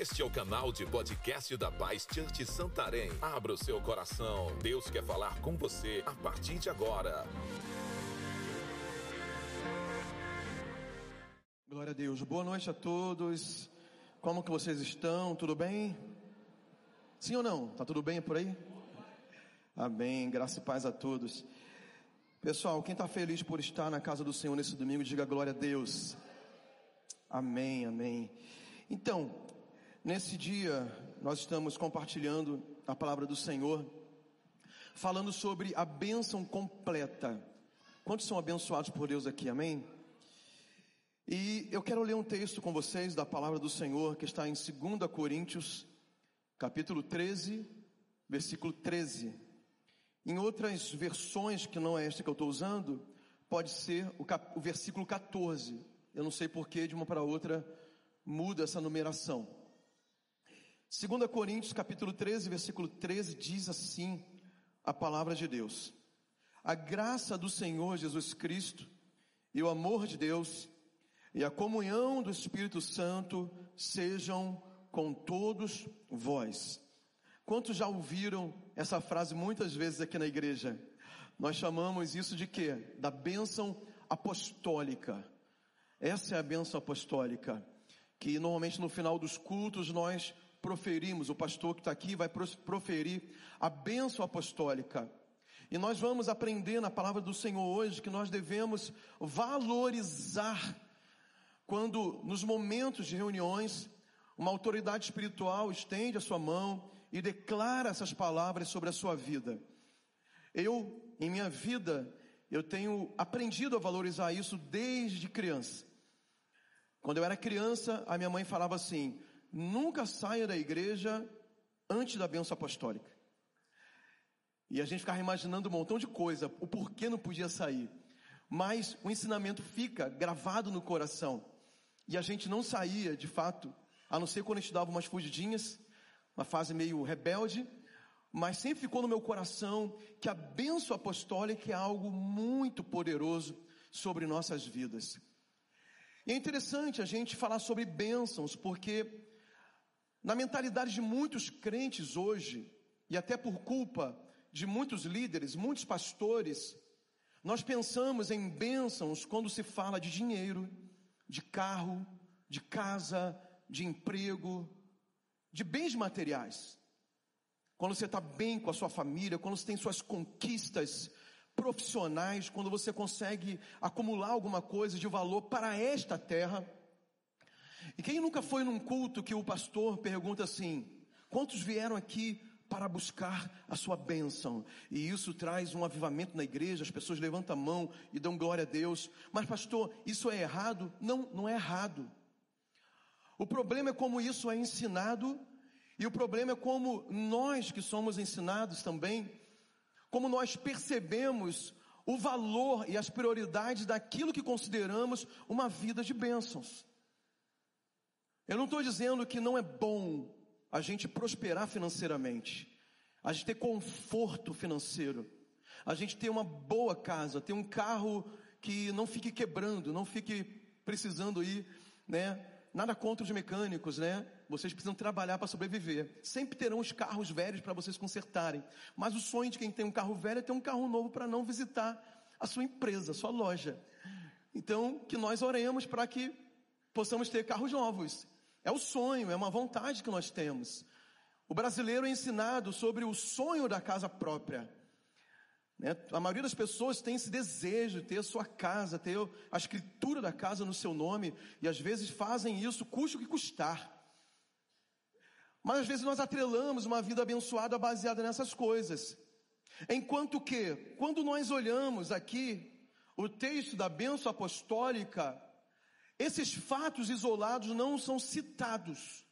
Este é o canal de podcast da Paz Church Santarém. Abra o seu coração. Deus quer falar com você a partir de agora. Glória a Deus. Boa noite a todos. Como que vocês estão? Tudo bem? Sim ou não? Tá tudo bem por aí? Amém. Graça e paz a todos. Pessoal, quem está feliz por estar na casa do Senhor nesse domingo, diga glória a Deus. Amém, amém. Então, nesse dia, nós estamos compartilhando a palavra do Senhor, falando sobre a bênção completa. Quantos são abençoados por Deus aqui, amém? E eu quero ler um texto com vocês da palavra do Senhor, que está em 2 Coríntios, capítulo 13, versículo 13. Em outras versões, que não é esta que eu estou usando, pode ser o, cap, o versículo 14. Eu não sei porquê, de uma para outra, muda essa numeração. 2 Coríntios capítulo 13, versículo 13 diz assim a palavra de Deus: A graça do Senhor Jesus Cristo e o amor de Deus e a comunhão do Espírito Santo sejam com todos vós. Quantos já ouviram essa frase muitas vezes aqui na igreja? Nós chamamos isso de quê? Da bênção apostólica. Essa é a bênção apostólica que normalmente no final dos cultos nós proferimos, o pastor que está aqui vai proferir a bênção apostólica. E nós vamos aprender na palavra do Senhor hoje que nós devemos valorizar quando nos momentos de reuniões uma autoridade espiritual estende a sua mão e declara essas palavras sobre a sua vida. Eu, em minha vida, eu tenho aprendido a valorizar isso desde criança. Quando eu era criança, a minha mãe falava assim: nunca saia da igreja antes da bênção apostólica. E a gente ficava imaginando um montão de coisa, o porquê não podia sair. Mas o ensinamento fica gravado no coração. E a gente não saía, de fato, a não ser quando a gente dava umas fugidinhas, uma fase meio rebelde, mas sempre ficou no meu coração que a bênção apostólica é algo muito poderoso sobre nossas vidas. E é interessante a gente falar sobre bênçãos, porque na mentalidade de muitos crentes hoje, e até por culpa de muitos líderes, muitos pastores, nós pensamos em bênçãos quando se fala de dinheiro, de carro, de casa, de emprego, de bens materiais. Quando você está bem com a sua família, quando você tem suas conquistas profissionais, quando você consegue acumular alguma coisa de valor para esta terra. E quem nunca foi num culto que o pastor pergunta assim: quantos vieram aqui para buscar a sua bênção? E isso traz um avivamento na igreja, as pessoas levantam a mão e dão glória a Deus. Mas, pastor, isso é errado? Não, não é errado. O problema é como isso é ensinado, e o problema é como nós que somos ensinados também como nós percebemos o valor e as prioridades daquilo que consideramos uma vida de bênçãos. Eu não estou dizendo que não é bom a gente prosperar financeiramente, a gente ter conforto financeiro, a gente ter uma boa casa, ter um carro que não fique quebrando, não fique precisando ir, né, nada contra os mecânicos, né? Vocês precisam trabalhar para sobreviver. Sempre terão os carros velhos para vocês consertarem. Mas o sonho de quem tem um carro velho é ter um carro novo para não visitar a sua empresa, a sua loja. Então, que nós oremos para que possamos ter carros novos. É o sonho, é uma vontade que nós temos. O brasileiro é ensinado sobre o sonho da casa própria. Né? A maioria das pessoas tem esse desejo de ter a sua casa, ter a escritura da casa no seu nome, e às vezes fazem isso, custe o que custar. Mas às vezes nós atrelamos uma vida abençoada baseada nessas coisas. Enquanto que, quando nós olhamos aqui o texto da bênção apostólica, esses fatos isolados não são citados.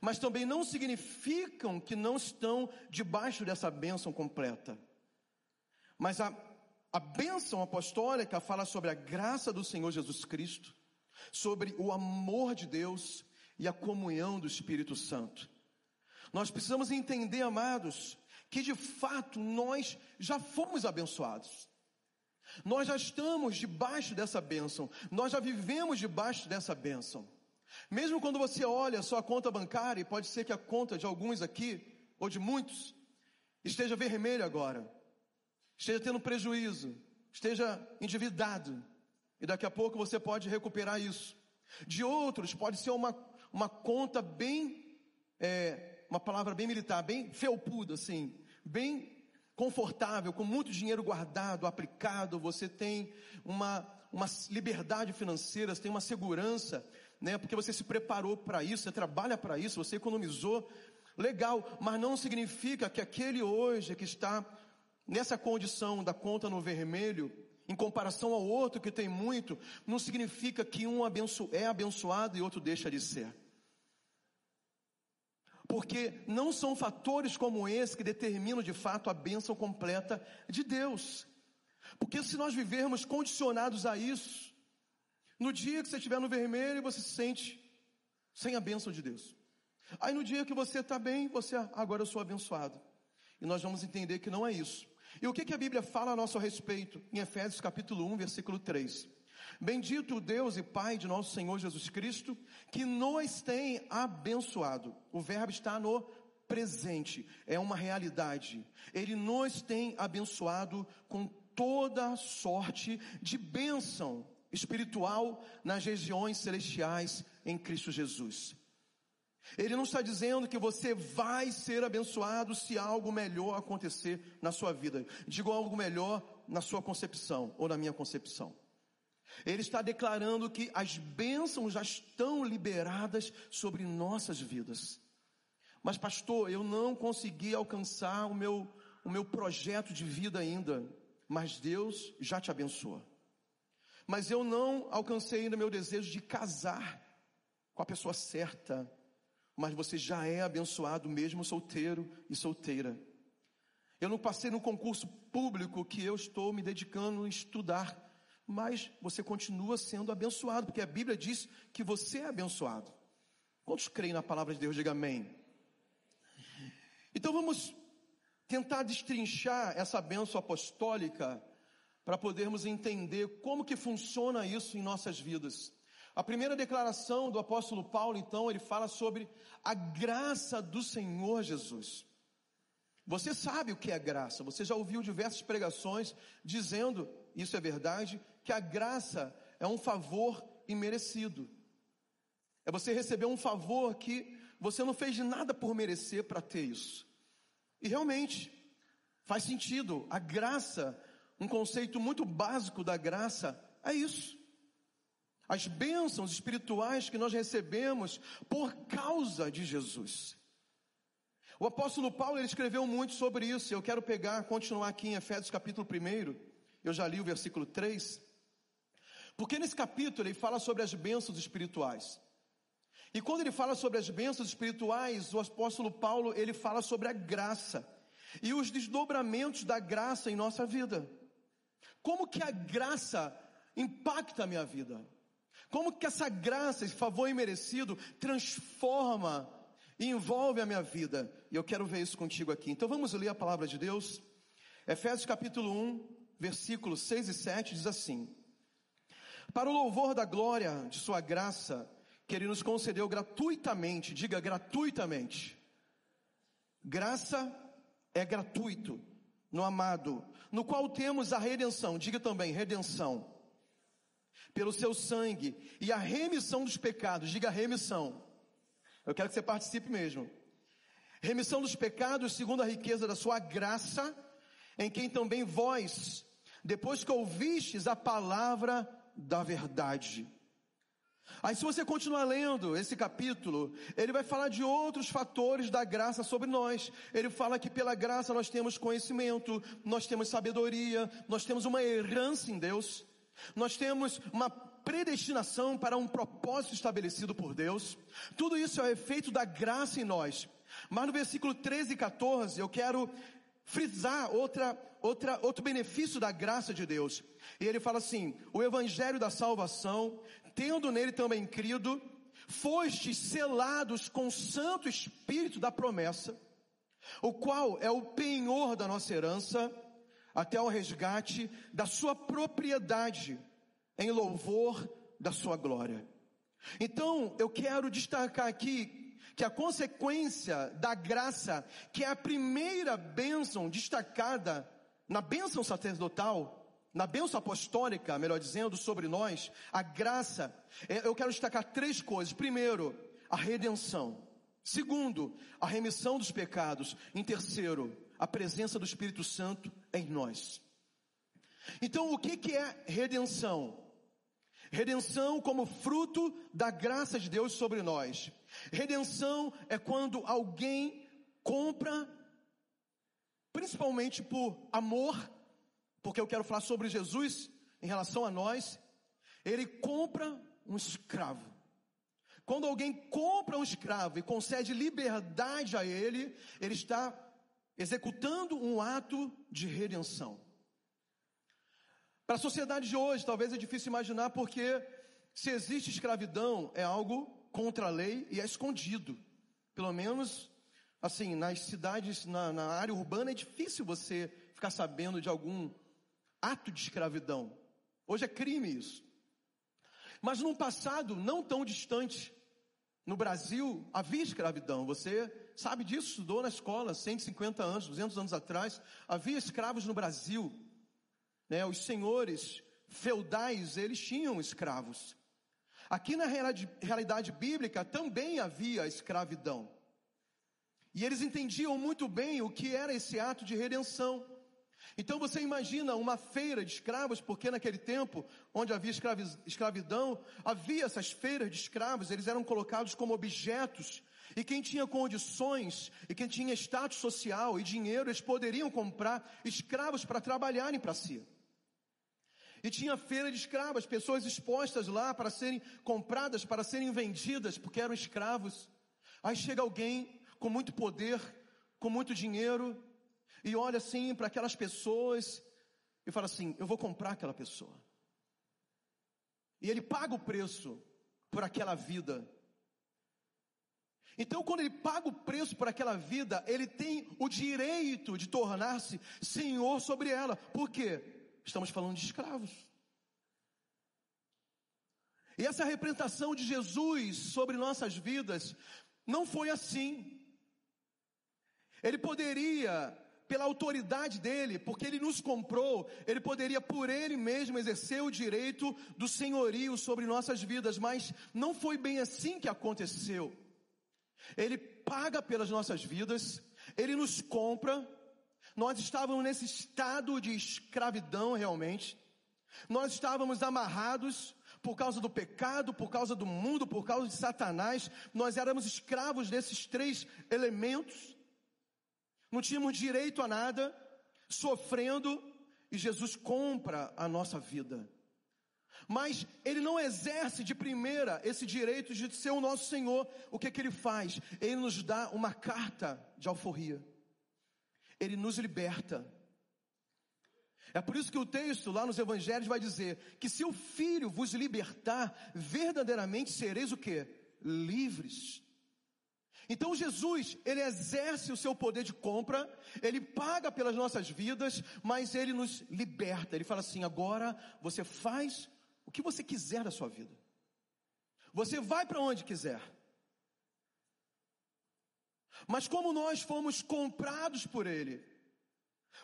Mas também não significam que não estão debaixo dessa bênção completa. Mas a, a bênção apostólica fala sobre a graça do Senhor Jesus Cristo, sobre o amor de Deus e a comunhão do Espírito Santo. Nós precisamos entender, amados, que de fato nós já fomos abençoados. Nós já estamos debaixo dessa bênção. Nós já vivemos debaixo dessa bênção. Mesmo quando você olha sua conta bancária, e pode ser que a conta de alguns aqui, ou de muitos, esteja vermelha agora, esteja tendo prejuízo, esteja endividado, e daqui a pouco você pode recuperar isso. De outros, pode ser uma, uma conta bem, é, uma palavra bem militar, bem felpuda, assim, bem confortável, com muito dinheiro guardado, aplicado, você tem uma, uma liberdade financeira, você tem uma segurança, né? Porque você se preparou para isso, você trabalha para isso, você economizou, legal, mas não significa que aquele hoje que está nessa condição da conta no vermelho, em comparação ao outro que tem muito, não significa que um é abençoado e outro deixa de ser. Porque não são fatores como esse que determinam de fato a bênção completa de Deus. Porque se nós vivermos condicionados a isso, no dia que você estiver no vermelho, você se sente sem a bênção de Deus. Aí no dia que você está bem, você, ah, agora eu sou abençoado. E nós vamos entender que não é isso. E o que, que a Bíblia fala a nosso respeito? Em Efésios capítulo 1, versículo 3. Bendito o Deus e Pai de nosso Senhor Jesus Cristo, que nos tem abençoado. O verbo está no presente, é uma realidade. Ele nos tem abençoado com toda sorte de bênção espiritual nas regiões celestiais em Cristo Jesus. Ele não está dizendo que você vai ser abençoado se algo melhor acontecer na sua vida. Digo algo melhor na sua concepção ou na minha concepção. Ele está declarando que as bênçãos já estão liberadas sobre nossas vidas. Mas, pastor, eu não consegui alcançar o meu, o meu projeto de vida ainda. Mas Deus já te abençoa. Mas eu não alcancei ainda meu desejo de casar com a pessoa certa. Mas você já é abençoado mesmo solteiro e solteira. Eu não passei no concurso público que eu estou me dedicando a estudar mas você continua sendo abençoado, porque a Bíblia diz que você é abençoado. Quantos creem na palavra de Deus? Diga amém. Então vamos tentar destrinchar essa bênção apostólica para podermos entender como que funciona isso em nossas vidas. A primeira declaração do apóstolo Paulo, então, ele fala sobre a graça do Senhor Jesus. Você sabe o que é graça, você já ouviu diversas pregações dizendo, isso é verdade, que a graça é um favor imerecido. É você receber um favor que você não fez nada por merecer para ter isso. E realmente faz sentido. A graça, um conceito muito básico da graça, é isso. As bênçãos espirituais que nós recebemos por causa de Jesus. O apóstolo Paulo ele escreveu muito sobre isso. Eu quero pegar, continuar aqui em Efésios capítulo 1. Eu já li o versículo 3. Porque nesse capítulo ele fala sobre as bênçãos espirituais. E quando ele fala sobre as bênçãos espirituais, o apóstolo Paulo, ele fala sobre a graça e os desdobramentos da graça em nossa vida. Como que a graça impacta a minha vida? Como que essa graça, esse favor imerecido, transforma e envolve a minha vida? E eu quero ver isso contigo aqui. Então vamos ler a palavra de Deus. Efésios capítulo 1, versículos 6 e 7 diz assim: para o louvor da glória de Sua graça, que Ele nos concedeu gratuitamente, diga gratuitamente. Graça é gratuito no amado, no qual temos a redenção, diga também redenção, pelo seu sangue e a remissão dos pecados, diga remissão. Eu quero que você participe mesmo. Remissão dos pecados segundo a riqueza da sua graça, em quem também vós, depois que ouvistes a palavra da verdade. Aí, se você continuar lendo esse capítulo, ele vai falar de outros fatores da graça sobre nós. Ele fala que pela graça nós temos conhecimento, nós temos sabedoria, nós temos uma herança em Deus, nós temos uma predestinação para um propósito estabelecido por Deus. Tudo isso é o efeito da graça em nós. Mas no versículo 13 e 14, eu quero frisar outra, outra, outro benefício da graça de Deus. E ele fala assim: o evangelho da salvação, tendo nele também crido, fostes selados com o Santo Espírito da promessa, o qual é o penhor da nossa herança, até o resgate da sua propriedade, em louvor da sua glória. Então, eu quero destacar aqui que a consequência da graça, que é a primeira bênção destacada na bênção sacerdotal, na bênção apostólica, melhor dizendo, sobre nós, a graça, é, eu quero destacar três coisas. Primeiro, a redenção. Segundo, a remissão dos pecados. Em terceiro, a presença do Espírito Santo em nós. Então, o que, que é redenção? Redenção como fruto da graça de Deus sobre nós. Redenção é quando alguém compra, principalmente por amor, porque eu quero falar sobre Jesus em relação a nós. Ele compra um escravo. Quando alguém compra um escravo e concede liberdade a ele, ele está executando um ato de redenção. Para a sociedade de hoje, talvez é difícil imaginar porque se existe escravidão é algo contra a lei e é escondido. Pelo menos, assim, nas cidades, na, na área urbana é difícil você ficar sabendo de algum ato de escravidão. Hoje é crime isso. Mas num passado não tão distante, no Brasil havia escravidão, você sabe disso, estudou na escola, 150 anos, 200 anos atrás, havia escravos no Brasil. Né? Os senhores feudais, eles tinham escravos. Aqui na realidade, bíblica também havia escravidão. E eles entendiam muito bem o que era esse ato de redenção. Então você imagina uma feira de escravos, porque naquele tempo, onde havia escravidão, havia essas feiras de escravos, eles eram colocados como objetos, e quem tinha condições, e quem tinha status social e dinheiro, eles poderiam comprar escravos para trabalharem para si. E tinha feira de escravos, pessoas expostas lá para serem compradas, para serem vendidas, porque eram escravos. Aí chega alguém com muito poder, com muito dinheiro, e olha assim para aquelas pessoas e fala assim: Eu vou comprar aquela pessoa. E ele paga o preço por aquela vida. Então, quando ele paga o preço por aquela vida, ele tem o direito de tornar-se senhor sobre ela. Por quê? Estamos falando de escravos. E essa representação de Jesus sobre nossas vidas não foi assim. Ele poderia pela autoridade dele, porque ele nos comprou, ele poderia por ele mesmo exercer o direito do senhorio sobre nossas vidas, mas não foi bem assim que aconteceu. Ele paga pelas nossas vidas, ele nos compra. Nós estávamos nesse estado de escravidão realmente. Nós estávamos amarrados por causa do pecado, por causa do mundo, por causa de Satanás. Nós éramos escravos desses três elementos não tínhamos direito a nada, sofrendo, e Jesus compra a nossa vida. Mas ele não exerce de primeira esse direito de ser o nosso Senhor. O que é que ele faz? Ele nos dá uma carta de alforria. Ele nos liberta. É por isso que o texto lá nos evangelhos vai dizer que se o filho vos libertar, verdadeiramente sereis o que? Livres. Então Jesus, ele exerce o seu poder de compra, ele paga pelas nossas vidas, mas ele nos liberta. Ele fala assim: agora você faz o que você quiser da sua vida. Você vai para onde quiser. Mas como nós fomos comprados por ele,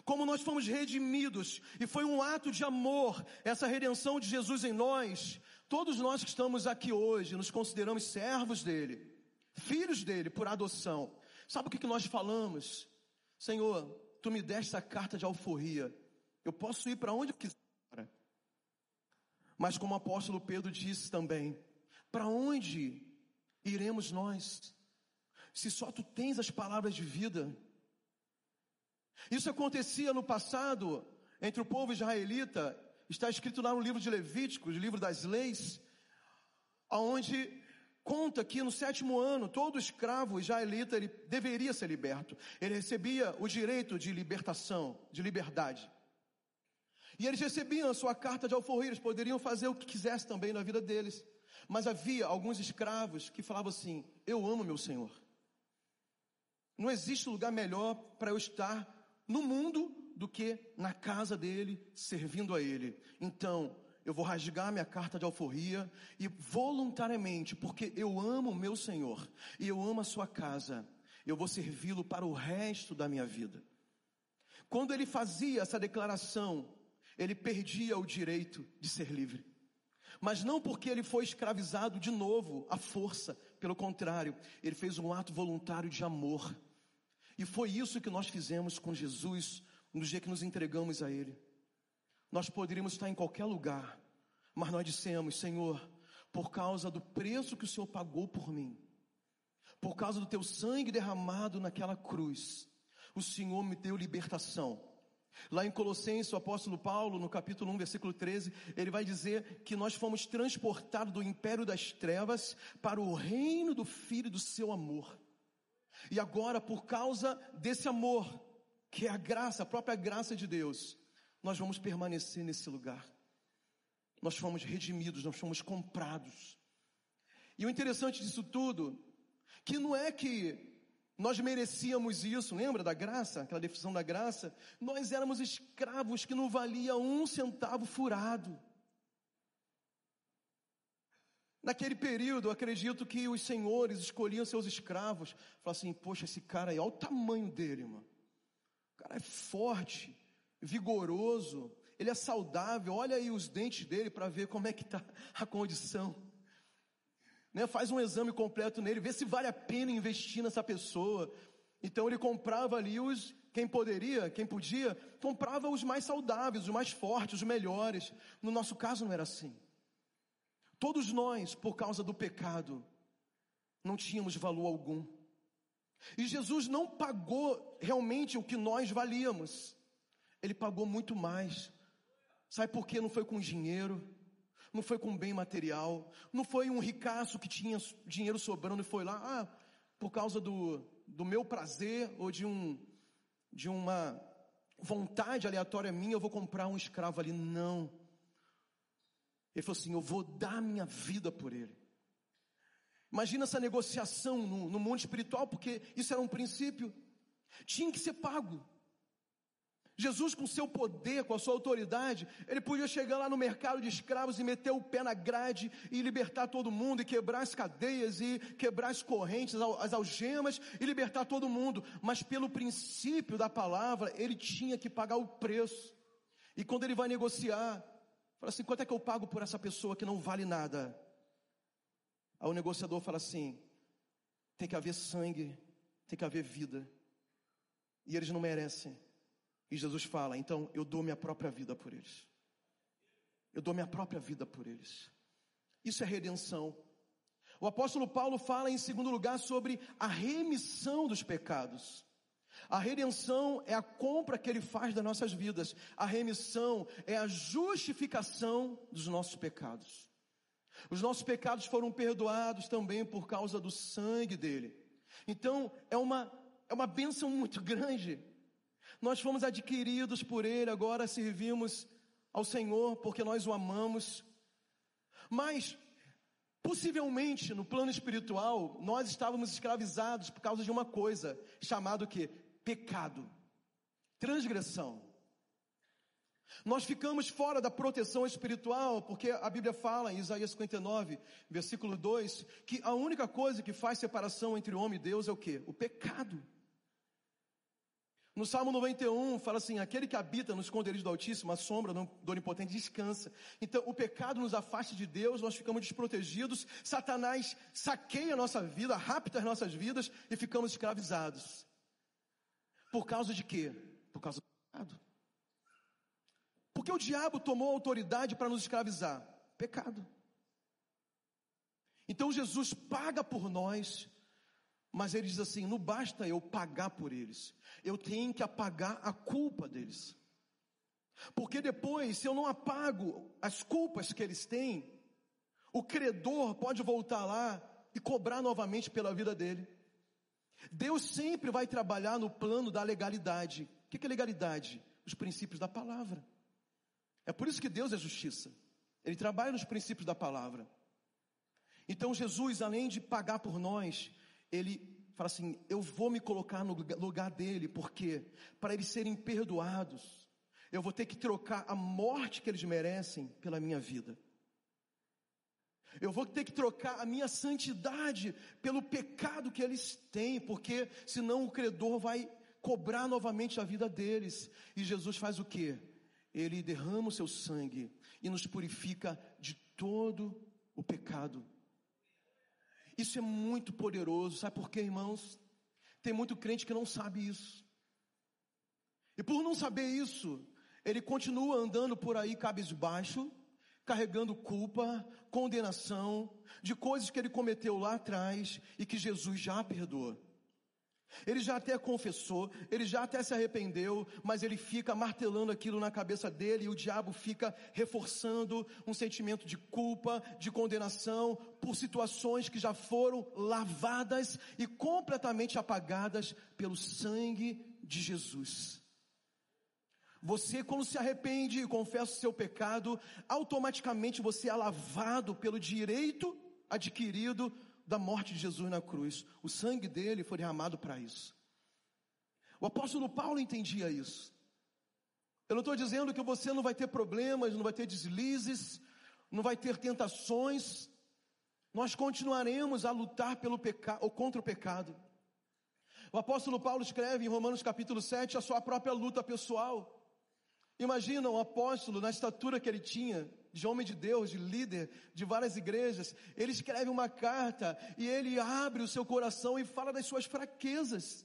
como nós fomos redimidos, e foi um ato de amor, essa redenção de Jesus em nós, todos nós que estamos aqui hoje nos consideramos servos dele filhos dele por adoção. Sabe o que, nós falamos? Senhor, tu me deste a carta de alforria. Eu posso ir para onde eu quiser. Mas como o apóstolo Pedro disse também, para onde iremos nós? Se só tu tens as palavras de vida. Isso acontecia no passado entre o povo israelita, está escrito lá no livro de Levíticos, livro das leis, aonde conta que no sétimo ano, todo escravo israelita ele deveria ser liberto. Ele recebia o direito de libertação, de liberdade. E eles recebiam a sua carta de alforria, eles poderiam fazer o que quisessem também na vida deles. Mas havia alguns escravos que falavam assim: Eu amo meu Senhor. Não existe lugar melhor para eu estar no mundo do que na casa dele, servindo a ele. Então, eu vou rasgar minha carta de alforria e voluntariamente, porque eu amo o meu Senhor e eu amo a sua casa, eu vou servi-lo para o resto da minha vida. Quando ele fazia essa declaração, ele perdia o direito de ser livre. Mas não porque ele foi escravizado de novo à força, pelo contrário, ele fez um ato voluntário de amor. E foi isso que nós fizemos com Jesus no dia que nos entregamos a Ele. Nós poderíamos estar em qualquer lugar, mas nós dissemos: Senhor, por causa do preço que o Senhor pagou por mim, por causa do teu sangue derramado naquela cruz, o Senhor me deu libertação. Lá em Colossenses, o apóstolo Paulo, no capítulo 1, versículo 13, ele vai dizer que nós fomos transportados do império das trevas para o reino do Filho do seu amor. E agora, por causa desse amor, que é a graça, a própria graça de Deus, nós vamos permanecer nesse lugar. Nós fomos redimidos, nós fomos comprados. E o interessante disso tudo, que não é que nós merecíamos isso, lembra da graça, aquela definição da graça? Nós éramos escravos que não valia um centavo furado. Naquele período, acredito que os senhores escolhiam seus escravos. Falavam assim: Poxa, esse cara aí, olha o tamanho dele, mano. O cara é forte, vigoroso, ele é saudável. Olha aí os dentes dele para ver como é que está a condição né? Faz um exame completo nele, vê se vale a pena investir nessa pessoa. Então ele comprava ali os, quem poderia, quem podia, comprava os mais saudáveis, os mais fortes, os melhores. No nosso caso não era assim. Todos nós, por causa do pecado, não tínhamos valor algum. E Jesus não pagou realmente o que nós valíamos. Ele pagou muito mais. Sabe por quê? Não foi com dinheiro, não foi com bem material, não foi um ricaço que tinha dinheiro sobrando e foi lá, ah, por causa do, do meu prazer ou de um de uma vontade aleatória minha, eu vou comprar um escravo ali. Não. Ele falou assim: eu vou dar minha vida por ele. Imagina essa negociação no, no mundo espiritual, porque isso era um princípio. Tinha que ser pago. Jesus, com seu poder, com a sua autoridade, ele podia chegar lá no mercado de escravos e meter o pé na grade e libertar todo mundo, e quebrar as cadeias, e quebrar as correntes, as algemas, e libertar todo mundo. Mas pelo princípio da palavra, ele tinha que pagar o preço. E quando ele vai negociar, fala assim: quanto é que eu pago por essa pessoa que não vale nada? Aí o negociador fala assim: tem que haver sangue, tem que haver vida. E eles não merecem. E Jesus fala: então eu dou minha própria vida por eles. Eu dou minha própria vida por eles. Isso é redenção. O apóstolo Paulo fala em segundo lugar sobre a remissão dos pecados. A redenção é a compra que ele faz das nossas vidas. A remissão é a justificação dos nossos pecados. Os nossos pecados foram perdoados também por causa do sangue dele. Então, é uma, é uma bênção muito grande nós fomos adquiridos por Ele, agora servimos ao Senhor porque nós o amamos. Mas, possivelmente, no plano espiritual, nós estávamos escravizados por causa de uma coisa, chamado que? Pecado, transgressão. Nós ficamos fora da proteção espiritual, porque a Bíblia fala em Isaías 59, versículo 2, que a única coisa que faz separação entre o homem e Deus é o que? O pecado. No Salmo 91 fala assim: aquele que habita no esconderijo do Altíssimo, a sombra do Onipotente descansa. Então, o pecado nos afasta de Deus, nós ficamos desprotegidos, Satanás saqueia a nossa vida, rapta as nossas vidas e ficamos escravizados. Por causa de quê? Por causa do pecado. Porque o diabo tomou autoridade para nos escravizar? Pecado. Então Jesus paga por nós mas ele diz assim: não basta eu pagar por eles, eu tenho que apagar a culpa deles. Porque depois, se eu não apago as culpas que eles têm, o credor pode voltar lá e cobrar novamente pela vida dele. Deus sempre vai trabalhar no plano da legalidade. O que é legalidade? Os princípios da palavra. É por isso que Deus é justiça. Ele trabalha nos princípios da palavra. Então Jesus, além de pagar por nós, ele fala assim: Eu vou me colocar no lugar dele, porque para eles serem perdoados, eu vou ter que trocar a morte que eles merecem pela minha vida. Eu vou ter que trocar a minha santidade pelo pecado que eles têm, porque senão o credor vai cobrar novamente a vida deles. E Jesus faz o que? Ele derrama o seu sangue e nos purifica de todo o pecado. Isso é muito poderoso, sabe por quê, irmãos? Tem muito crente que não sabe isso. E por não saber isso, ele continua andando por aí cabisbaixo, carregando culpa, condenação de coisas que ele cometeu lá atrás e que Jesus já perdoou. Ele já até confessou, ele já até se arrependeu, mas ele fica martelando aquilo na cabeça dele e o diabo fica reforçando um sentimento de culpa, de condenação por situações que já foram lavadas e completamente apagadas pelo sangue de Jesus. Você, quando se arrepende e confessa o seu pecado, automaticamente você é lavado pelo direito adquirido da morte de Jesus na cruz. O sangue dele foi derramado para isso. O apóstolo Paulo entendia isso. Eu não estou dizendo que você não vai ter problemas, não vai ter deslizes, não vai ter tentações. Nós continuaremos a lutar pelo pecado ou contra o pecado. O apóstolo Paulo escreve em Romanos capítulo 7 a sua própria luta pessoal. Imagina um apóstolo na estatura que ele tinha, de homem de Deus, de líder de várias igrejas. Ele escreve uma carta e ele abre o seu coração e fala das suas fraquezas.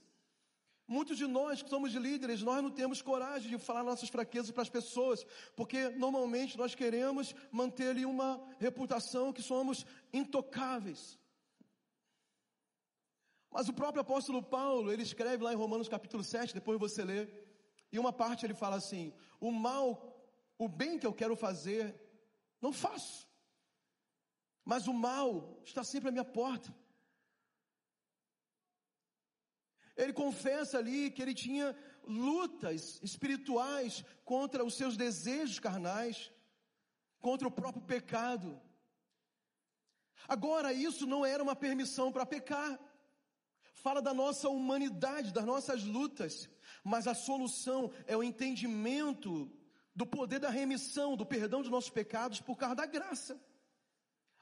Muitos de nós que somos líderes, nós não temos coragem de falar nossas fraquezas para as pessoas, porque normalmente nós queremos manter ali uma reputação que somos intocáveis. Mas o próprio apóstolo Paulo, ele escreve lá em Romanos capítulo 7, depois você lê, e uma parte ele fala assim: o mal, o bem que eu quero fazer, não faço. Mas o mal está sempre à minha porta. Ele confessa ali que ele tinha lutas espirituais contra os seus desejos carnais, contra o próprio pecado. Agora, isso não era uma permissão para pecar. Fala da nossa humanidade, das nossas lutas. Mas a solução é o entendimento do poder da remissão, do perdão de nossos pecados por causa da graça.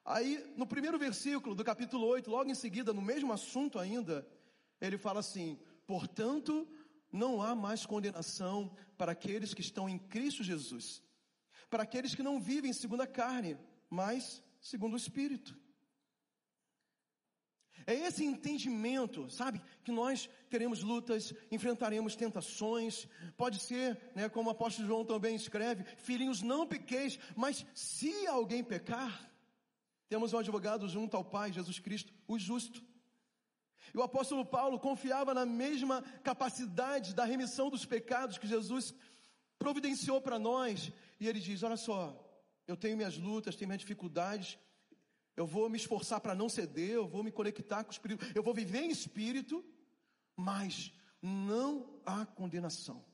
Aí, no primeiro versículo do capítulo 8, logo em seguida, no mesmo assunto ainda, ele fala assim: Portanto, não há mais condenação para aqueles que estão em Cristo Jesus, para aqueles que não vivem segundo a carne, mas segundo o Espírito. É esse entendimento, sabe, que nós teremos lutas, enfrentaremos tentações, pode ser, né, como o apóstolo João também escreve, filhinhos não pequeis, mas se alguém pecar, temos um advogado junto ao Pai, Jesus Cristo, o justo. E o apóstolo Paulo confiava na mesma capacidade da remissão dos pecados que Jesus providenciou para nós, e ele diz: Olha só, eu tenho minhas lutas, tenho minhas dificuldades, eu vou me esforçar para não ceder, eu vou me conectar com o Espírito, eu vou viver em Espírito, mas não há condenação.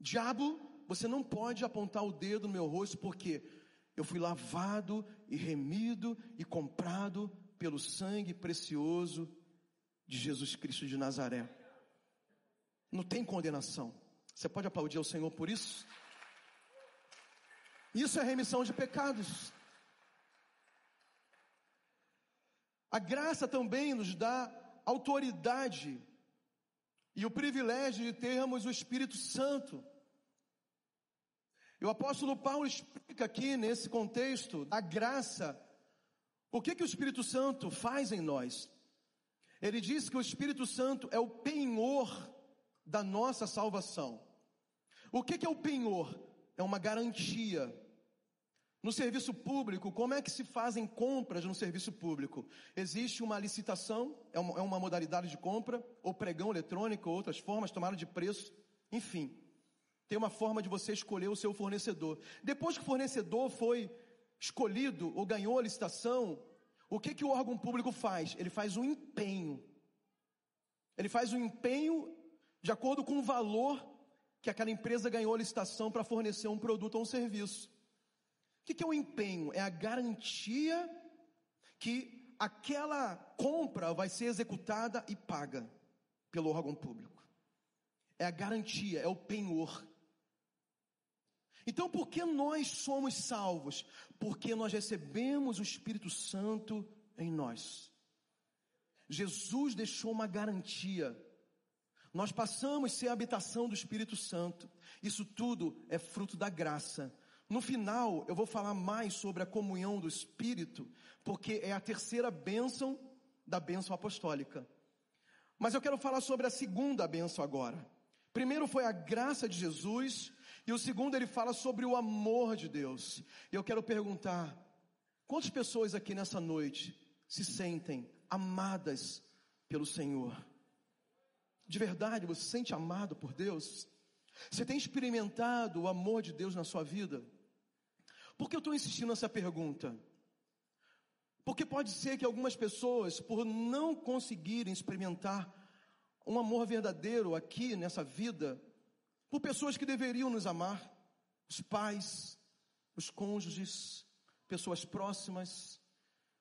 Diabo, você não pode apontar o dedo no meu rosto, porque eu fui lavado e remido e comprado pelo sangue precioso de Jesus Cristo de Nazaré. Não tem condenação. Você pode aplaudir ao Senhor por isso? Isso é remissão de pecados. A graça também nos dá autoridade e o privilégio de termos o Espírito Santo. E o apóstolo Paulo explica aqui nesse contexto da graça, o que que o Espírito Santo faz em nós? Ele diz que o Espírito Santo é o penhor da nossa salvação. O que que é o penhor? É uma garantia no serviço público, como é que se fazem compras no serviço público? Existe uma licitação, é uma, é uma modalidade de compra, ou pregão eletrônico, ou outras formas, tomada de preço, enfim. Tem uma forma de você escolher o seu fornecedor. Depois que o fornecedor foi escolhido ou ganhou a licitação, o que, que o órgão público faz? Ele faz um empenho. Ele faz um empenho de acordo com o valor que aquela empresa ganhou a licitação para fornecer um produto ou um serviço. O que é o empenho? É a garantia que aquela compra vai ser executada e paga pelo órgão público. É a garantia, é o penhor. Então, por que nós somos salvos? Porque nós recebemos o Espírito Santo em nós. Jesus deixou uma garantia. Nós passamos a ser a habitação do Espírito Santo. Isso tudo é fruto da graça. No final, eu vou falar mais sobre a comunhão do Espírito, porque é a terceira bênção da bênção apostólica. Mas eu quero falar sobre a segunda bênção agora. Primeiro foi a graça de Jesus, e o segundo ele fala sobre o amor de Deus. E eu quero perguntar: quantas pessoas aqui nessa noite se sentem amadas pelo Senhor? De verdade, você se sente amado por Deus? Você tem experimentado o amor de Deus na sua vida? Por que eu estou insistindo nessa pergunta? Porque pode ser que algumas pessoas, por não conseguirem experimentar um amor verdadeiro aqui nessa vida, por pessoas que deveriam nos amar, os pais, os cônjuges, pessoas próximas,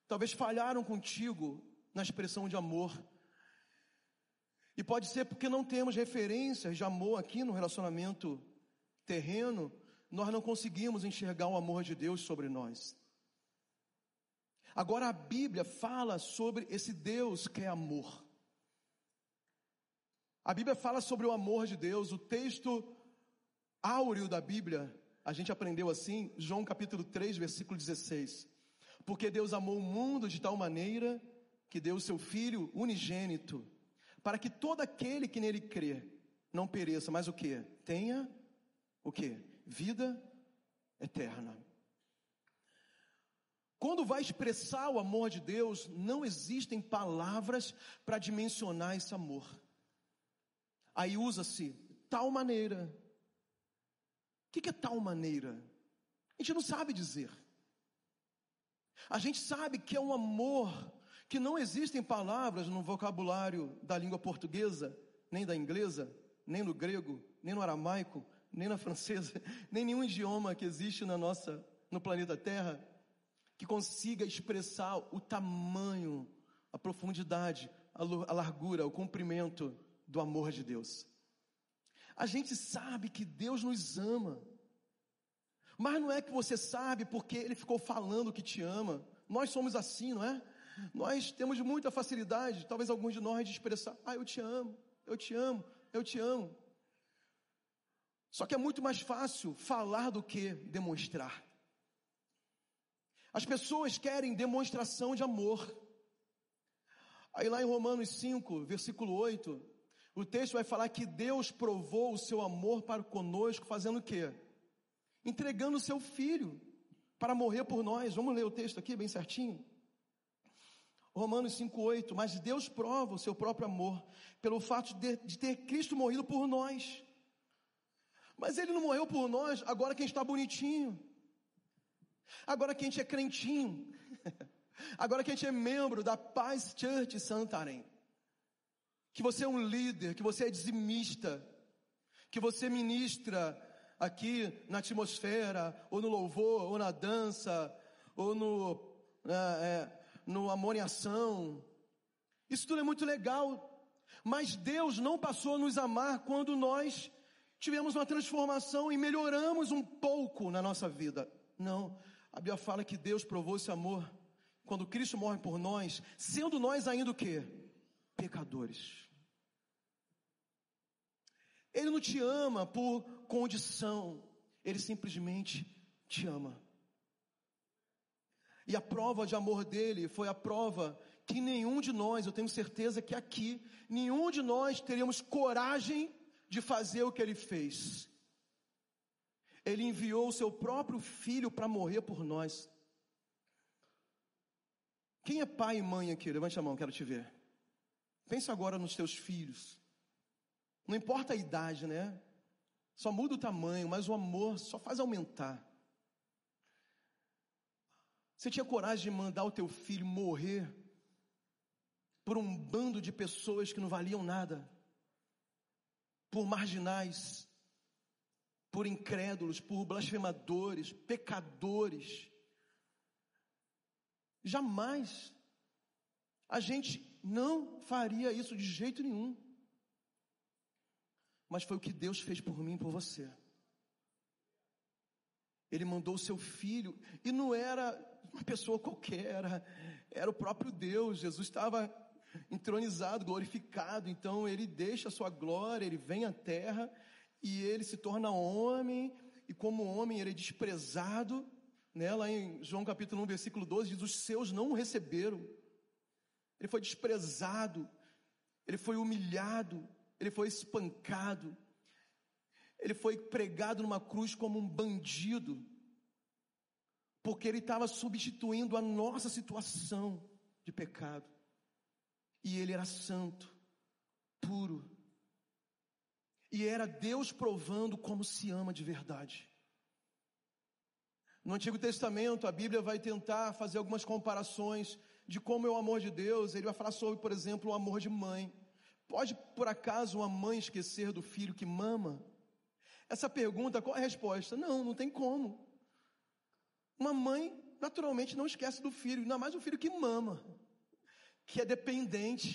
talvez falharam contigo na expressão de amor. E pode ser porque não temos referências de amor aqui no relacionamento terreno, nós não conseguimos enxergar o amor de Deus sobre nós. Agora a Bíblia fala sobre esse Deus que é amor. A Bíblia fala sobre o amor de Deus, o texto áureo da Bíblia, a gente aprendeu assim, João capítulo 3, versículo 16. Porque Deus amou o mundo de tal maneira que deu o seu Filho unigênito, para que todo aquele que nele crê não pereça, mas o que? Tenha o que? Vida eterna. Quando vai expressar o amor de Deus, não existem palavras para dimensionar esse amor. Aí usa-se tal maneira. O que é tal maneira? A gente não sabe dizer. A gente sabe que é um amor que não existem palavras no vocabulário da língua portuguesa, nem da inglesa, nem no grego, nem no aramaico, nem na francesa, nem nenhum idioma que existe na nossa no planeta Terra que consiga expressar o tamanho, a profundidade, a largura, o comprimento do amor de Deus. A gente sabe que Deus nos ama, mas não é que você sabe porque Ele ficou falando que te ama. Nós somos assim, não é? Nós temos muita facilidade, talvez alguns de nós, de expressar: Ah, eu te amo, eu te amo, eu te amo. Só que é muito mais fácil falar do que demonstrar. As pessoas querem demonstração de amor. Aí lá em Romanos 5, versículo 8, o texto vai falar que Deus provou o seu amor para conosco, fazendo o quê? Entregando o seu filho para morrer por nós. Vamos ler o texto aqui bem certinho. Romanos 5,8. Mas Deus prova o seu próprio amor pelo fato de, de ter Cristo morrido por nós. Mas Ele não morreu por nós agora que a gente está bonitinho. Agora que a gente é crentinho. Agora que a gente é membro da Paz Church Santarém que você é um líder, que você é dizimista, que você ministra aqui na atmosfera, ou no louvor, ou na dança, ou no, é, é, no amor em ação. Isso tudo é muito legal, mas Deus não passou a nos amar quando nós tivemos uma transformação e melhoramos um pouco na nossa vida. Não, a Bíblia fala que Deus provou esse amor quando Cristo morre por nós, sendo nós ainda o que? pecadores. Ele não te ama por condição, ele simplesmente te ama. E a prova de amor dele foi a prova que nenhum de nós, eu tenho certeza que aqui, nenhum de nós teríamos coragem de fazer o que ele fez. Ele enviou o seu próprio filho para morrer por nós. Quem é pai e mãe aqui? Levante a mão, quero te ver. Pensa agora nos teus filhos. Não importa a idade, né? Só muda o tamanho, mas o amor só faz aumentar. Você tinha coragem de mandar o teu filho morrer por um bando de pessoas que não valiam nada, por marginais, por incrédulos, por blasfemadores, pecadores. Jamais. A gente não faria isso de jeito nenhum. Mas foi o que Deus fez por mim e por você. Ele mandou o seu filho, e não era uma pessoa qualquer, era, era o próprio Deus. Jesus estava entronizado, glorificado, então ele deixa a sua glória, ele vem à terra e ele se torna homem, e como homem ele é desprezado, né? lá em João capítulo 1, versículo 12, diz: Os seus não o receberam, ele foi desprezado, ele foi humilhado, ele foi espancado, ele foi pregado numa cruz como um bandido, porque ele estava substituindo a nossa situação de pecado, e ele era santo, puro, e era Deus provando como se ama de verdade. No Antigo Testamento, a Bíblia vai tentar fazer algumas comparações de como é o amor de Deus. Ele vai falar sobre, por exemplo, o amor de mãe. Pode, por acaso, uma mãe esquecer do filho que mama? Essa pergunta, qual é a resposta? Não, não tem como. Uma mãe, naturalmente, não esquece do filho, ainda mais o filho que mama, que é dependente.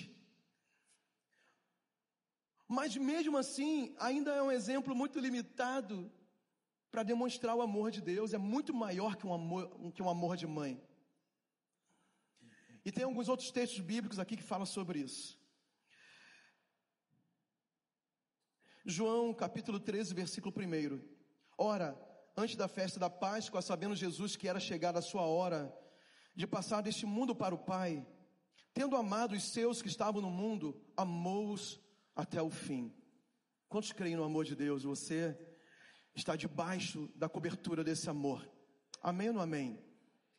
Mas mesmo assim, ainda é um exemplo muito limitado para demonstrar o amor de Deus, é muito maior que um amor, que um amor de mãe. E tem alguns outros textos bíblicos aqui que falam sobre isso. João capítulo 13, versículo 1. Ora, antes da festa da Páscoa, sabendo Jesus que era chegada a sua hora de passar deste mundo para o Pai, tendo amado os seus que estavam no mundo, amou-os até o fim. Quantos creem no amor de Deus? Você está debaixo da cobertura desse amor. Amém ou não amém?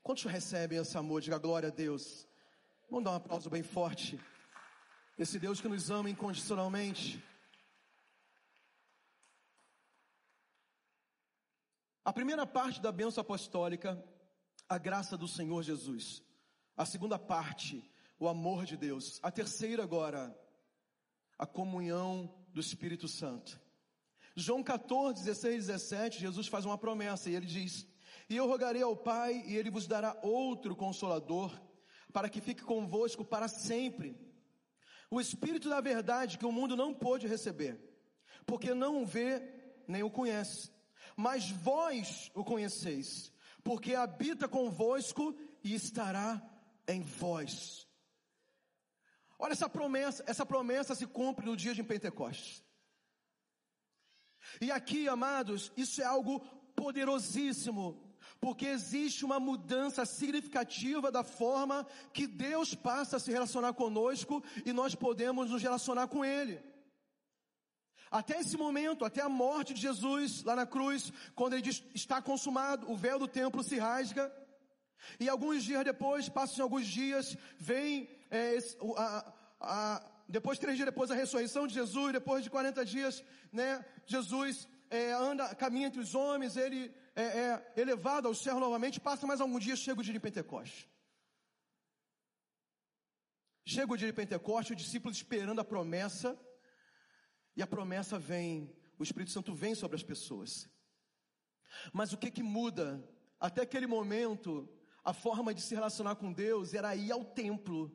Quantos recebem esse amor? Diga glória a Deus. Vamos dar um aplauso bem forte. Esse Deus que nos ama incondicionalmente. A primeira parte da bênção apostólica, a graça do Senhor Jesus. A segunda parte, o amor de Deus. A terceira agora, a comunhão do Espírito Santo. João 14, 16, 17, Jesus faz uma promessa e ele diz: E eu rogarei ao Pai, e ele vos dará outro consolador, para que fique convosco para sempre. O Espírito da verdade que o mundo não pôde receber, porque não o vê nem o conhece. Mas vós o conheceis, porque habita convosco e estará em vós. Olha essa promessa, essa promessa se cumpre no dia de Pentecostes. E aqui, amados, isso é algo poderosíssimo, porque existe uma mudança significativa da forma que Deus passa a se relacionar conosco e nós podemos nos relacionar com Ele. Até esse momento, até a morte de Jesus lá na cruz, quando ele diz está consumado, o véu do templo se rasga, e alguns dias depois, passam alguns dias, vem é, a, a, depois, três dias depois, a ressurreição de Jesus, depois de 40 dias, né, Jesus é, anda, caminha entre os homens, ele é, é elevado ao céu novamente, passa mais algum dia, chega o dia de Pentecostes. Chega o dia de Pentecostes, o discípulo esperando a promessa, e a promessa vem, o Espírito Santo vem sobre as pessoas. Mas o que que muda? Até aquele momento, a forma de se relacionar com Deus era ir ao templo.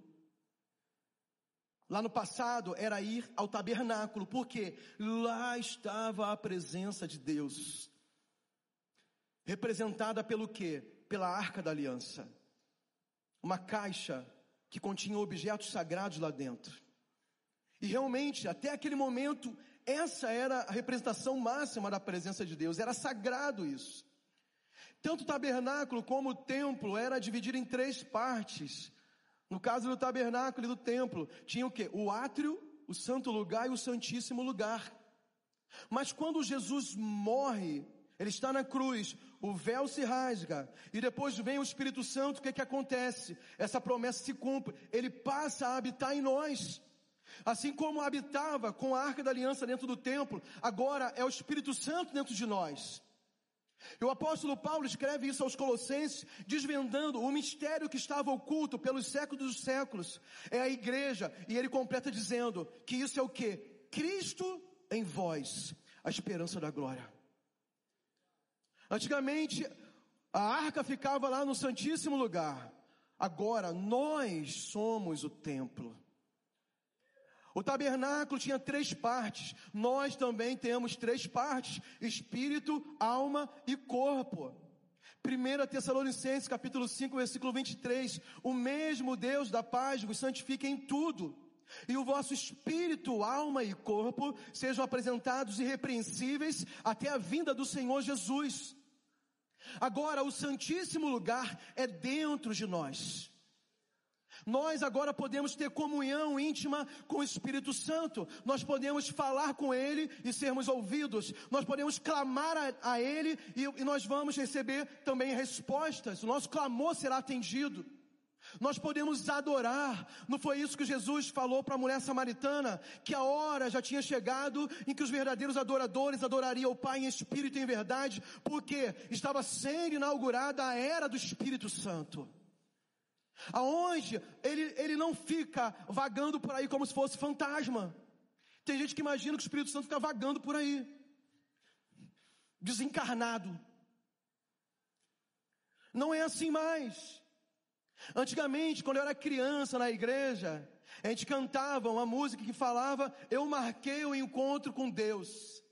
Lá no passado era ir ao tabernáculo, porque lá estava a presença de Deus. Representada pelo quê? Pela arca da aliança. Uma caixa que continha objetos sagrados lá dentro. E realmente, até aquele momento, essa era a representação máxima da presença de Deus, era sagrado isso. Tanto o tabernáculo como o templo era dividido em três partes. No caso do tabernáculo e do templo, tinha o que? O átrio, o santo lugar e o santíssimo lugar. Mas quando Jesus morre, ele está na cruz, o véu se rasga, e depois vem o Espírito Santo, o que que acontece? Essa promessa se cumpre, ele passa a habitar em nós. Assim como habitava com a arca da aliança dentro do templo, agora é o Espírito Santo dentro de nós. E o apóstolo Paulo escreve isso aos Colossenses, desvendando o mistério que estava oculto pelos séculos dos séculos. É a igreja, e ele completa dizendo que isso é o que? Cristo em vós, a esperança da glória. Antigamente, a arca ficava lá no Santíssimo Lugar. Agora, nós somos o templo. O tabernáculo tinha três partes. Nós também temos três partes: espírito, alma e corpo. 1 Tessalonicenses capítulo 5, versículo 23, o mesmo Deus da paz vos santifica em tudo, e o vosso espírito, alma e corpo sejam apresentados irrepreensíveis até a vinda do Senhor Jesus. Agora, o Santíssimo Lugar é dentro de nós. Nós agora podemos ter comunhão íntima com o Espírito Santo. Nós podemos falar com Ele e sermos ouvidos. Nós podemos clamar a, a Ele e, e nós vamos receber também respostas. O nosso clamor será atendido. Nós podemos adorar. Não foi isso que Jesus falou para a mulher samaritana? Que a hora já tinha chegado em que os verdadeiros adoradores adorariam o Pai em espírito e em verdade, porque estava sendo inaugurada a era do Espírito Santo aonde ele, ele não fica vagando por aí como se fosse fantasma. Tem gente que imagina que o Espírito Santo fica vagando por aí, desencarnado. Não é assim mais. Antigamente, quando eu era criança na igreja, a gente cantava uma música que falava: Eu marquei o encontro com Deus.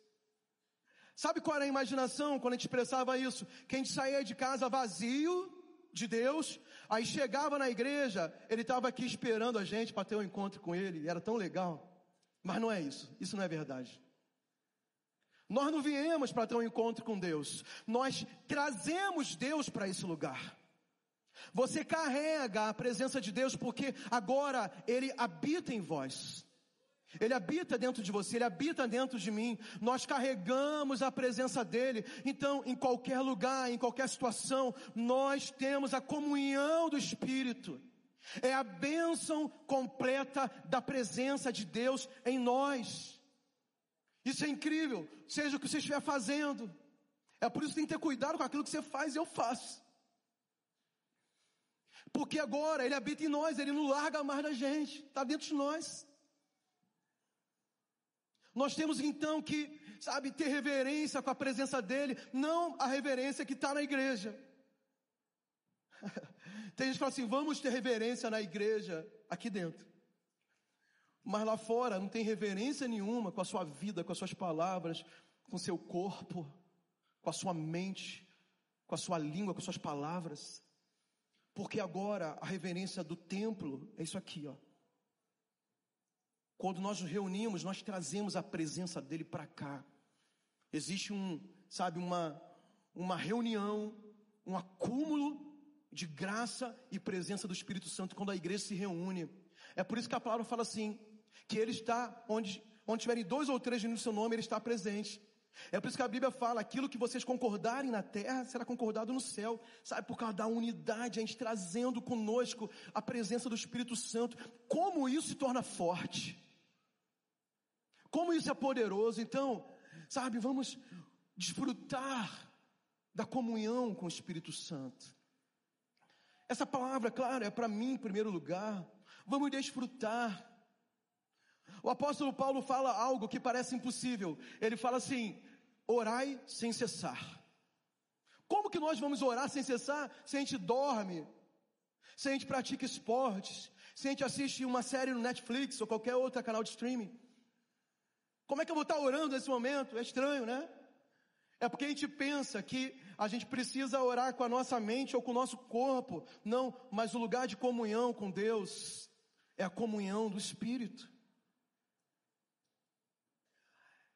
Sabe qual era a imaginação quando a gente expressava isso? Que a gente saía de casa vazio de Deus, aí chegava na igreja, ele estava aqui esperando a gente para ter um encontro com ele, era tão legal. Mas não é isso, isso não é verdade. Nós não viemos para ter um encontro com Deus, nós trazemos Deus para esse lugar. Você carrega a presença de Deus porque agora Ele habita em vós. Ele habita dentro de você, Ele habita dentro de mim. Nós carregamos a presença dEle. Então, em qualquer lugar, em qualquer situação, nós temos a comunhão do Espírito. É a bênção completa da presença de Deus em nós. Isso é incrível, seja o que você estiver fazendo. É por isso que tem que ter cuidado com aquilo que você faz e eu faço. Porque agora Ele habita em nós, Ele não larga mais da gente, está dentro de nós. Nós temos então que, sabe, ter reverência com a presença dEle, não a reverência que está na igreja. Tem gente que fala assim: vamos ter reverência na igreja aqui dentro. Mas lá fora não tem reverência nenhuma com a sua vida, com as suas palavras, com seu corpo, com a sua mente, com a sua língua, com as suas palavras. Porque agora a reverência do templo é isso aqui, ó. Quando nós nos reunimos, nós trazemos a presença dele para cá. Existe um, sabe, uma, uma reunião, um acúmulo de graça e presença do Espírito Santo quando a igreja se reúne. É por isso que a palavra fala assim, que ele está onde, onde tiverem dois ou três no seu nome, ele está presente. É por isso que a Bíblia fala: aquilo que vocês concordarem na terra será concordado no céu. Sabe, por causa da unidade, a gente trazendo conosco a presença do Espírito Santo. Como isso se torna forte? Como isso é poderoso. Então, sabe, vamos desfrutar da comunhão com o Espírito Santo. Essa palavra, claro, é para mim em primeiro lugar. Vamos desfrutar. O apóstolo Paulo fala algo que parece impossível. Ele fala assim: orai sem cessar. Como que nós vamos orar sem cessar se a gente dorme, se a gente pratica esportes, se a gente assiste uma série no Netflix ou qualquer outro canal de streaming? Como é que eu vou estar orando nesse momento? É estranho, né? É porque a gente pensa que a gente precisa orar com a nossa mente ou com o nosso corpo. Não, mas o lugar de comunhão com Deus é a comunhão do Espírito.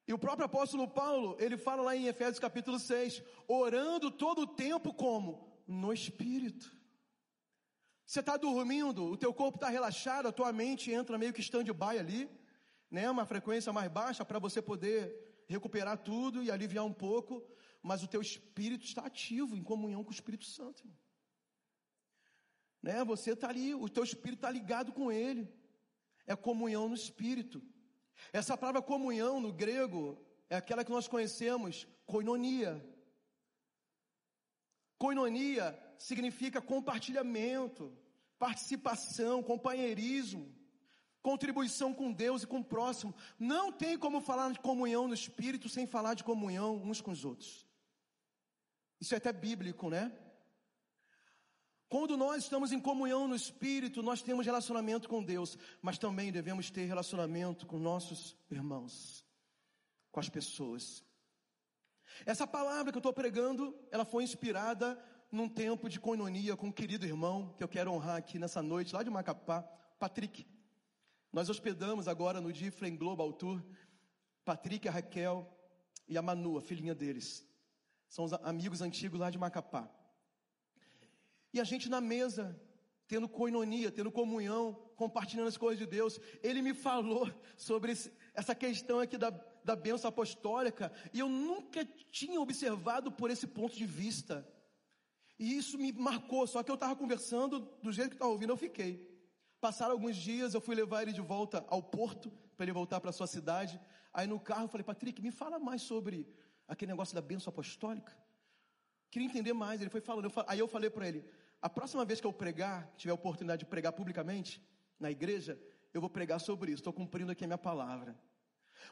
E o próprio apóstolo Paulo, ele fala lá em Efésios capítulo 6, orando todo o tempo como? No Espírito. Você está dormindo, o teu corpo está relaxado, a tua mente entra meio que stand-by ali né, uma frequência mais baixa para você poder recuperar tudo e aliviar um pouco, mas o teu espírito está ativo em comunhão com o Espírito Santo. Né, você está ali, o teu espírito está ligado com ele. É comunhão no espírito. Essa palavra comunhão no grego é aquela que nós conhecemos, koinonia. Koinonia significa compartilhamento, participação, companheirismo contribuição com Deus e com o próximo. Não tem como falar de comunhão no Espírito sem falar de comunhão uns com os outros. Isso é até bíblico, né? Quando nós estamos em comunhão no Espírito, nós temos relacionamento com Deus, mas também devemos ter relacionamento com nossos irmãos, com as pessoas. Essa palavra que eu estou pregando, ela foi inspirada num tempo de coinonia com um querido irmão que eu quero honrar aqui nessa noite, lá de Macapá, Patrick. Nós hospedamos agora no Difflin Global Tour Patrick, a Raquel e a Manu, a filhinha deles. São os amigos antigos lá de Macapá. E a gente na mesa, tendo coinonia, tendo comunhão, compartilhando as coisas de Deus. Ele me falou sobre essa questão aqui da, da bênção apostólica, e eu nunca tinha observado por esse ponto de vista. E isso me marcou, só que eu estava conversando, do jeito que estava ouvindo, eu fiquei. Passaram alguns dias, eu fui levar ele de volta ao porto, para ele voltar para sua cidade. Aí no carro eu falei, Patrick, me fala mais sobre aquele negócio da bênção apostólica. Queria entender mais. Ele foi falando. aí eu falei para ele: a próxima vez que eu pregar, tiver a oportunidade de pregar publicamente na igreja, eu vou pregar sobre isso. Estou cumprindo aqui a minha palavra.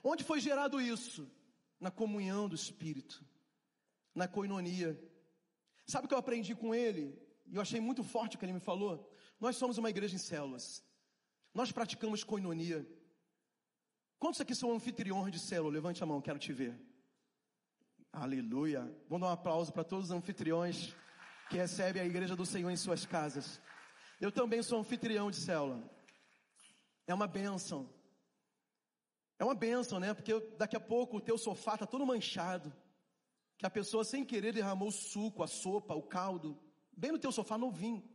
Onde foi gerado isso? Na comunhão do Espírito, na coinonia. Sabe o que eu aprendi com ele? E eu achei muito forte o que ele me falou. Nós somos uma igreja em células. Nós praticamos coinonia. Quantos aqui são anfitriões de célula? Levante a mão, quero te ver. Aleluia. Vamos dar um aplauso para todos os anfitriões que recebe a igreja do Senhor em suas casas. Eu também sou anfitrião de célula. É uma bênção. É uma bênção, né? Porque daqui a pouco o teu sofá está todo manchado. Que a pessoa sem querer derramou o suco, a sopa, o caldo, bem no teu sofá novinho.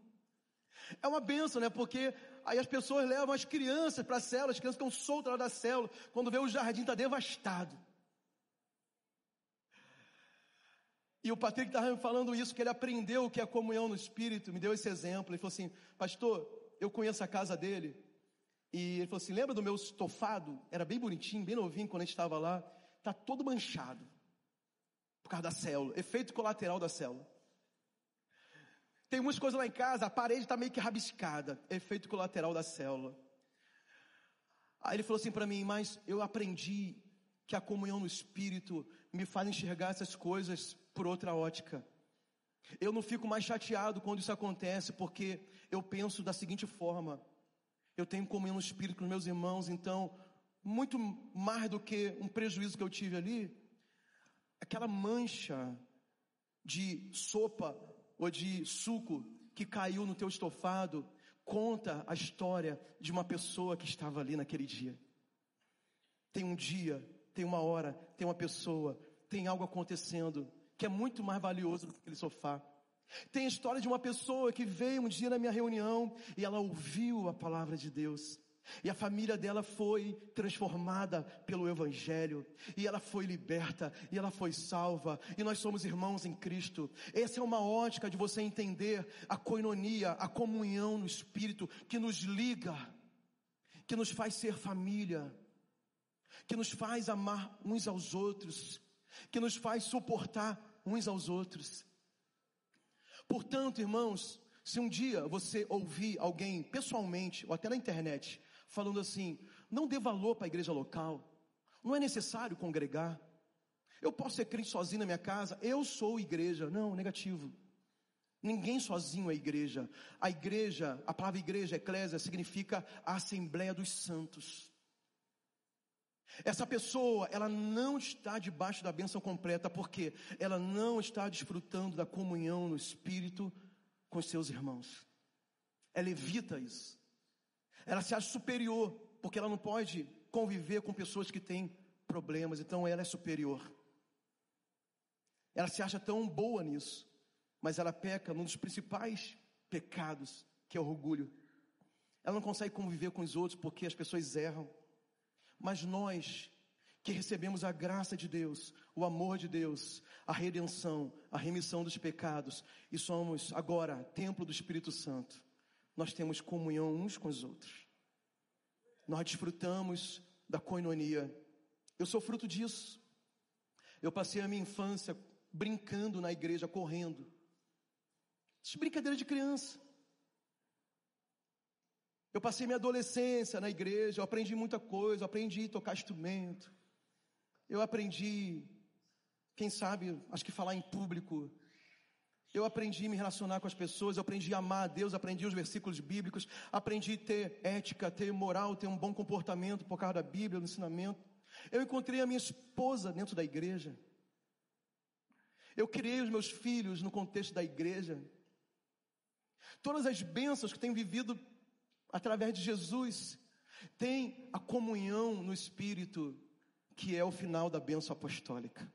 É uma bênção, né? Porque aí as pessoas levam as crianças para a célula, as crianças ficam soltas lá da célula, quando vê o jardim está devastado. E o Patrick estava me falando isso, que ele aprendeu o que é comunhão no Espírito, me deu esse exemplo. Ele falou assim: Pastor, eu conheço a casa dele. E ele falou assim: Lembra do meu estofado? Era bem bonitinho, bem novinho quando a gente estava lá. Está todo manchado. Por causa da célula, efeito colateral da célula. Tem umas coisas lá em casa, a parede está meio que rabiscada, efeito colateral da célula. Aí ele falou assim para mim: Mas eu aprendi que a comunhão no Espírito me faz enxergar essas coisas por outra ótica. Eu não fico mais chateado quando isso acontece, porque eu penso da seguinte forma: eu tenho comunhão no espírito com meus irmãos, então, muito mais do que um prejuízo que eu tive ali, aquela mancha de sopa ou de suco que caiu no teu estofado, conta a história de uma pessoa que estava ali naquele dia. Tem um dia, tem uma hora, tem uma pessoa, tem algo acontecendo que é muito mais valioso do que aquele sofá. Tem a história de uma pessoa que veio um dia na minha reunião e ela ouviu a palavra de Deus. E a família dela foi transformada pelo Evangelho, e ela foi liberta, e ela foi salva, e nós somos irmãos em Cristo. Essa é uma ótica de você entender a coinonia, a comunhão no Espírito, que nos liga, que nos faz ser família, que nos faz amar uns aos outros, que nos faz suportar uns aos outros. Portanto, irmãos, se um dia você ouvir alguém pessoalmente ou até na internet falando assim, não dê valor para a igreja local, não é necessário congregar, eu posso ser crente sozinho na minha casa, eu sou igreja. Não, negativo. Ninguém sozinho é igreja. A igreja, a palavra igreja, eclésia, significa a assembleia dos santos. Essa pessoa, ela não está debaixo da bênção completa, porque ela não está desfrutando da comunhão no Espírito com os seus irmãos. Ela evita isso. Ela se acha superior, porque ela não pode conviver com pessoas que têm problemas, então ela é superior. Ela se acha tão boa nisso, mas ela peca num dos principais pecados, que é o orgulho. Ela não consegue conviver com os outros porque as pessoas erram. Mas nós que recebemos a graça de Deus, o amor de Deus, a redenção, a remissão dos pecados e somos agora templo do Espírito Santo, nós temos comunhão uns com os outros. Nós desfrutamos da coinonia. Eu sou fruto disso. Eu passei a minha infância brincando na igreja, correndo. Isso é brincadeira de criança. Eu passei minha adolescência na igreja, eu aprendi muita coisa, eu aprendi a tocar instrumento. Eu aprendi, quem sabe, acho que falar em público. Eu aprendi a me relacionar com as pessoas, eu aprendi a amar a Deus, aprendi os versículos bíblicos, aprendi a ter ética, ter moral, ter um bom comportamento por causa da Bíblia, do ensinamento. Eu encontrei a minha esposa dentro da igreja. Eu criei os meus filhos no contexto da igreja. Todas as bênçãos que tenho vivido através de Jesus têm a comunhão no Espírito, que é o final da bênção apostólica.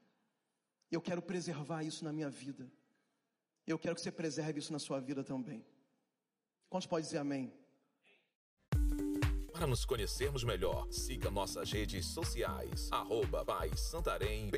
Eu quero preservar isso na minha vida. Eu quero que você preserve isso na sua vida também. Quantos podem dizer amém? Para nos conhecermos melhor, siga nossas redes sociais, arroba Santarém.